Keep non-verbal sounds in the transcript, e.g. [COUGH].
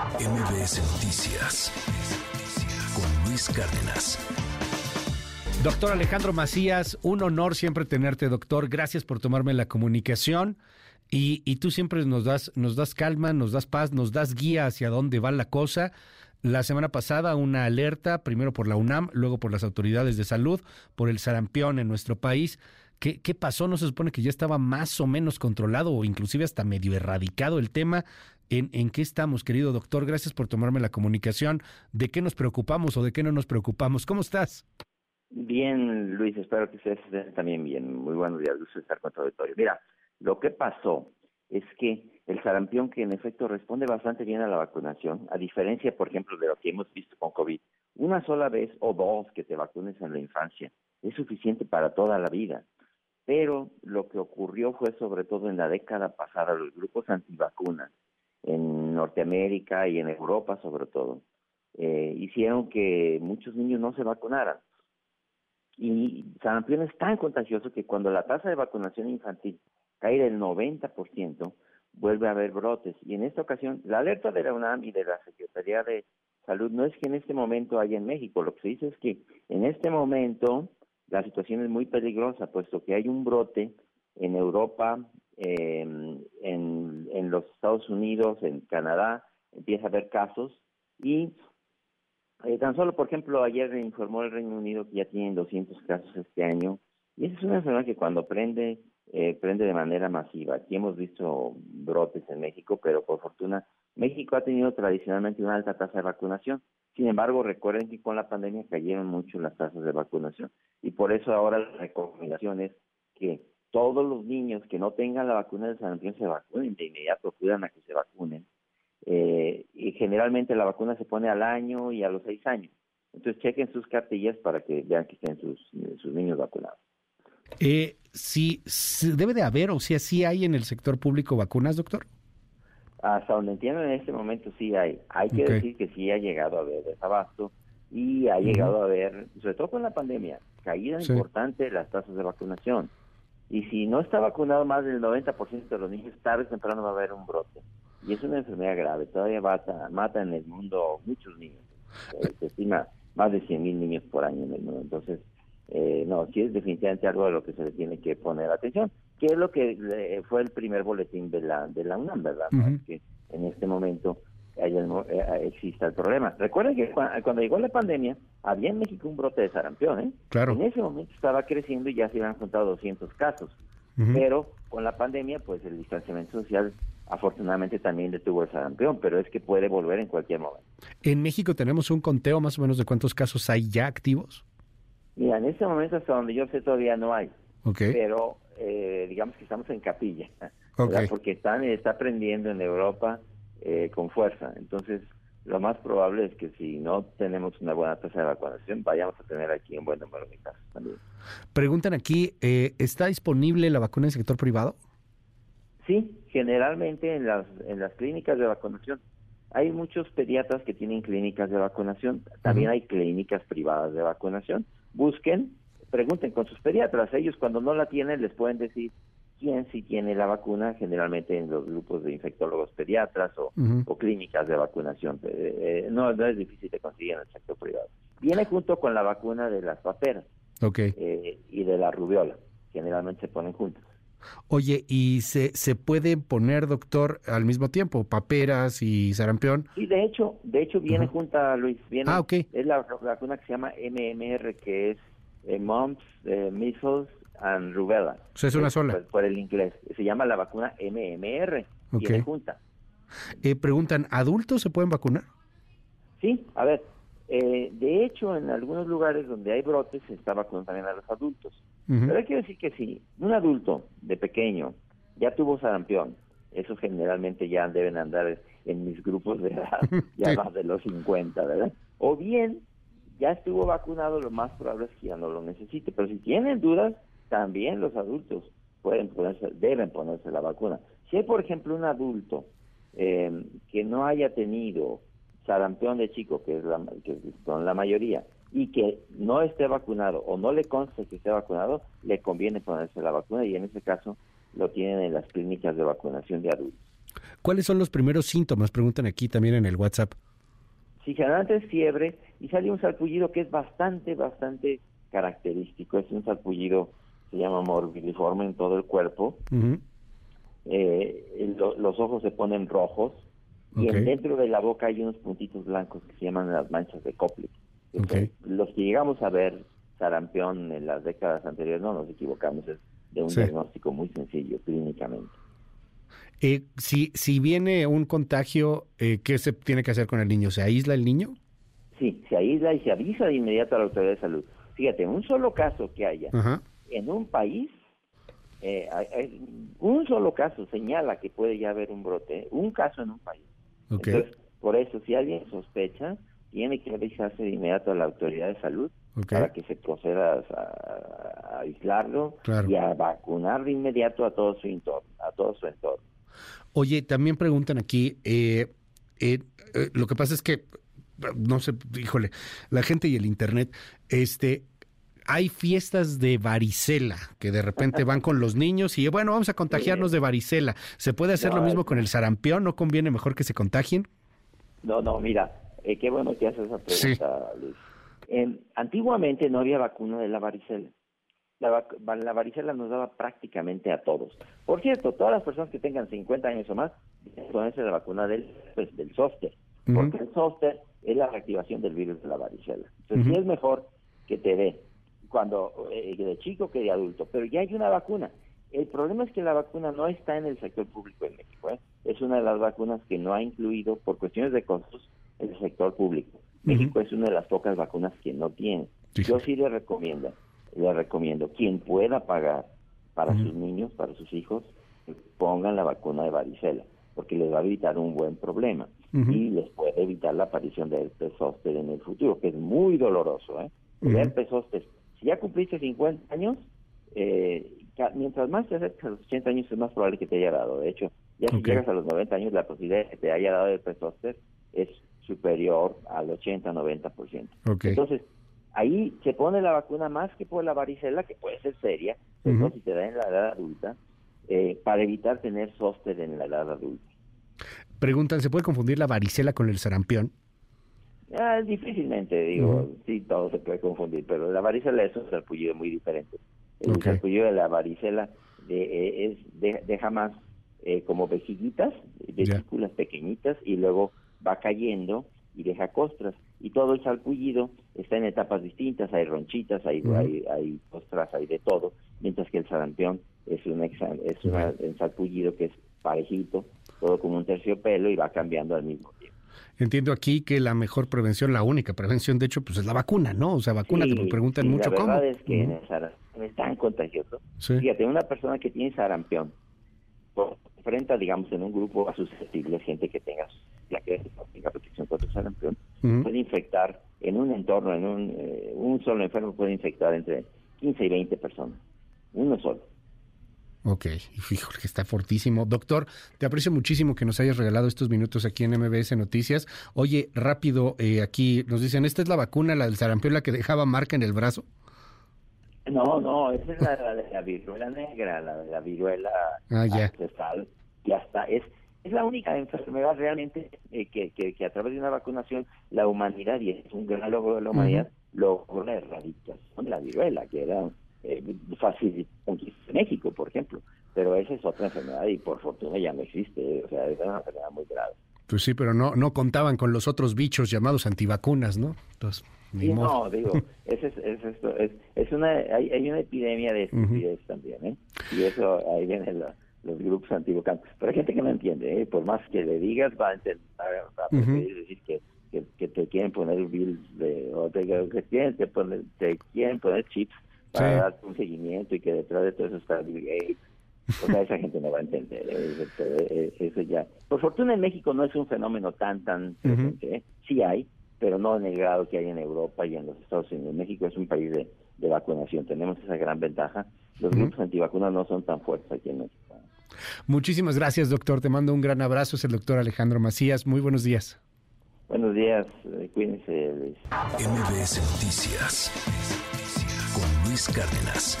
MBS Noticias con Luis Cárdenas. Doctor Alejandro Macías, un honor siempre tenerte, doctor. Gracias por tomarme la comunicación. Y, tú siempre nos das, nos das calma, nos das paz, nos das guía hacia dónde va la cosa. La semana pasada una alerta, primero por la UNAM, luego por las autoridades de salud, por el sarampión en nuestro país. ¿Qué, ¿Qué pasó? ¿No se supone que ya estaba más o menos controlado o inclusive hasta medio erradicado el tema? ¿En, ¿En qué estamos, querido doctor? Gracias por tomarme la comunicación. ¿De qué nos preocupamos o de qué no nos preocupamos? ¿Cómo estás? Bien, Luis, espero que ustedes estén también bien. Muy buenos días, gusto estar con tu auditorio. Mira, lo que pasó es que el sarampión que en efecto responde bastante bien a la vacunación, a diferencia, por ejemplo, de lo que hemos visto con COVID. Una sola vez o dos que te vacunes en la infancia es suficiente para toda la vida. Pero lo que ocurrió fue sobre todo en la década pasada, los grupos antivacunas en Norteamérica y en Europa sobre todo, eh, hicieron que muchos niños no se vacunaran. Y sarampión es tan contagioso que cuando la tasa de vacunación infantil cae del 90%, vuelve a haber brotes. Y en esta ocasión, la alerta de la UNAM y de la Secretaría de Salud no es que en este momento haya en México, lo que se dice es que en este momento la situación es muy peligrosa, puesto que hay un brote en Europa, eh, en, los Estados Unidos, en Canadá, empieza a haber casos y eh, tan solo, por ejemplo, ayer informó el Reino Unido que ya tienen 200 casos este año y esa es una enfermedad que cuando prende eh, prende de manera masiva. Aquí hemos visto brotes en México, pero por fortuna México ha tenido tradicionalmente una alta tasa de vacunación. Sin embargo, recuerden que con la pandemia cayeron mucho las tasas de vacunación y por eso ahora la recomendación es que todos los niños que no tengan la vacuna de sarampión se vacunen de inmediato, acudan a que se vacunen. Eh, y generalmente la vacuna se pone al año y a los seis años. Entonces chequen sus cartillas para que vean que estén sus, sus niños vacunados. Eh, sí, debe de haber, o sea, sí hay en el sector público vacunas, doctor. Hasta donde entiendo en este momento sí hay. Hay que decir que sí ha llegado a haber desabasto y ha llegado a haber, sobre todo con la pandemia, caída importante de las tasas de vacunación. Y si no está vacunado más del 90% de los niños, tarde o temprano va a haber un brote. Y es una enfermedad grave, todavía mata, mata en el mundo muchos niños. Eh, se estima más de 100 mil niños por año en el mundo. Entonces, eh, no, sí es definitivamente algo de lo que se le tiene que poner atención, que es lo que eh, fue el primer boletín de la, de la UNAM, ¿verdad? Que en este momento haya, eh, exista el problema. Recuerden que cuando llegó la pandemia, había en México un brote de sarampión, ¿eh? Claro. En ese momento estaba creciendo y ya se habían juntado 200 casos. Pero con la pandemia, pues el distanciamiento social afortunadamente también detuvo el sarampión, pero es que puede volver en cualquier momento. ¿En México tenemos un conteo más o menos de cuántos casos hay ya activos? Mira, en este momento hasta donde yo sé todavía no hay. Pero eh, digamos que estamos en capilla. [LAUGHS] Porque están, está aprendiendo en Europa eh, con fuerza. Entonces, lo más probable es que si no tenemos una buena tasa de vacunación, vayamos a tener aquí un buen número de casos también. Preguntan aquí, eh, ¿está disponible la vacuna en el sector privado? Sí, generalmente en las, en las clínicas de vacunación. Hay muchos pediatras que tienen clínicas de vacunación, también hay clínicas privadas de vacunación busquen, pregunten con sus pediatras. Ellos cuando no la tienen les pueden decir quién sí tiene la vacuna, generalmente en los grupos de infectólogos pediatras o, clínicas de vacunación. Eh, no, no es difícil de conseguir en el sector privado. Viene junto con la vacuna de las paperas eh, y de la rubiola. Generalmente se ponen juntos. Oye, ¿y se, se puede poner, doctor, al mismo tiempo, paperas y sarampión? Sí, de hecho, de hecho viene junta, Luis. Viene, ah, ok. Es la vacuna que se llama MMR, que es eh, Mumps, eh, Measles and Rubella. O sea, es una sola. Por, el inglés. Se llama la vacuna MMR. Viene junta. Eh, preguntan, ¿adultos se pueden vacunar? Sí, a ver, eh, de hecho, en algunos lugares donde hay brotes se está vacunando también a los adultos. Pero hay que decir que si un adulto de pequeño ya tuvo sarampión, esos generalmente ya deben andar en mis grupos de edad, [LAUGHS] ya más de los 50, ¿verdad? O bien ya estuvo vacunado, lo más probable es que ya no lo necesite. Pero si tienen dudas, también los adultos pueden ponerse, deben ponerse la vacuna. Si hay, por ejemplo, un adulto eh, que no haya tenido sarampión de chico, que es la, que son la mayoría, y que no esté vacunado o no le conste que esté vacunado, le conviene ponerse la vacuna y en ese caso lo tienen en las clínicas de vacunación de adultos. ¿Cuáles son los primeros síntomas? Preguntan aquí también en el WhatsApp. Sí, generalmente es fiebre y sale un salpullido que es bastante, bastante característico. Es un salpullido, se llama morbidiforme en todo el cuerpo. Eh, los ojos se ponen rojos y dentro de la boca hay unos puntitos blancos que se llaman las manchas de Koplik. Los que llegamos a ver sarampión en las décadas anteriores no nos equivocamos, es de un diagnóstico muy sencillo clínicamente. Eh, si, si viene un contagio, eh, ¿qué se tiene que hacer con el niño? ¿Se aísla el niño? Sí, se aísla y se avisa de inmediato a la autoridad de salud. Fíjate, un solo caso que haya en un país, eh, un solo caso señala que puede ya haber un brote, un caso en un país. Entonces, por eso, si alguien sospecha, tiene que avisarse de inmediato a la autoridad de salud para que se proceda a, aislarlo y a vacunar de inmediato a todo su entorno, a todo su entorno. Oye, también preguntan aquí, eh, eh, eh, lo que pasa es que, no sé, híjole, la gente y el internet, este, hay fiestas de varicela que de repente van con los niños y bueno, vamos a contagiarnos de varicela. ¿Se puede hacer lo mismo con el sarampión? ¿No conviene mejor que se contagien? No, no, mira, eh, qué bueno que haces esa pregunta, Luis. antiguamente no había vacuna de la varicela. La, la, varicela nos daba prácticamente a todos. Por cierto, todas las personas que tengan 50 años o más, ponerse la vacuna del, pues, del zóster, porque el zóster es la reactivación del virus de la varicela. Entonces, sí es mejor que te dé cuando eh, de chico que de adulto, pero ya hay una vacuna. El problema es que la vacuna no está en el sector público en México. ¿eh? Es una de las vacunas que no ha incluido por cuestiones de costos el sector público. México es una de las pocas vacunas que no tiene. Yo sí le recomiendo, le recomiendo, quien pueda pagar para sus niños, para sus hijos, pongan la vacuna de varicela, porque les va a evitar un buen problema y les puede evitar la aparición de herpes zóster en el futuro, que es muy doloroso. ¿eh? El herpes zóster si ya cumpliste 50 años, eh, mientras más te acercas a los 80 años es más probable que te haya dado. De hecho, ya si llegas a los 90 años, la posibilidad de que te haya dado el pesóster es superior al 80-90%. Entonces, ahí se pone la vacuna más que por la varicela, que puede ser seria, si te da en la edad adulta, eh, para evitar tener zóster en la edad adulta. Preguntan, ¿se puede confundir la varicela con el sarampión? Ah, difícilmente, digo, sí, todo se puede confundir, pero la varicela es un sarpullido muy diferente. El sarpullido de la varicela de, eh, es, deja más eh, como vejiguitas, vesículas pequeñitas, y luego va cayendo y deja costras. Y todo el sarpullido está en etapas distintas, hay ronchitas, hay, hay, hay, costras, hay de todo, mientras que el sarampión es un, es un sarpullido que es parejito, todo como un terciopelo y va cambiando al mismo. Entiendo aquí que la mejor prevención, la única prevención, de hecho, pues es la vacuna, ¿no? O sea, vacuna, te preguntan mucho cómo. La verdad es que en el sarampión es tan contagioso. Fíjate, una persona que tiene sarampión, enfrenta, digamos, en un grupo a susceptible, gente que tenga la que tenga protección contra sarampión, puede infectar en un entorno, en un, eh, un solo enfermo puede infectar entre 15 y 20 personas. Uno solo. Ok, fíjole que está fortísimo. Doctor, te aprecio muchísimo que nos hayas regalado estos minutos aquí en MBS Noticias. Oye, rápido, eh, aquí nos dicen, ¿esta es la vacuna, la del sarampión, la que dejaba marca en el brazo? No, no, esa es la, de la viruela negra, la de la viruela ah, ya. Ya está, es, es la única enfermedad realmente eh, que, que, a través de una vacunación la humanidad, y es un gran logro de la humanidad, logró la erradicación de la viruela, que era eh, fácil en México, por ejemplo. Pero esa es otra enfermedad y por fortuna ya no existe. O sea, es una enfermedad muy grave. Pues sí, pero no no contaban con los otros bichos llamados antivacunas, ¿no? Entonces, no, digo, [LAUGHS] es, es, es, es, una, hay, hay, una epidemia de estupidez también, ¿eh? Y eso, ahí vienen los grupos antivacunas. Pero hay gente que no entiende, ¿eh? Por más que le digas, va a, intentar, va a decir que, que, te quieren poner virus, de, o te, que quieren, te, poner, te quieren poner chips para dar un seguimiento y que detrás de todo eso está Bill Gates. O sea, esa gente no va a entender. ¿eh? Eh, eso, ya. Por fortuna en México no es un fenómeno tan, tan presente. ¿eh? Sí hay, pero no en el grado que hay en Europa y en los Estados Unidos. México es un país de, vacunación. Tenemos esa gran ventaja. Los grupos antivacunas no son tan fuertes aquí en México. Muchísimas gracias, doctor. Te mando un gran abrazo. Es el doctor Alejandro Macías. Muy buenos días. Buenos días. Cuídense. MBS Noticias. Luis Cárdenas.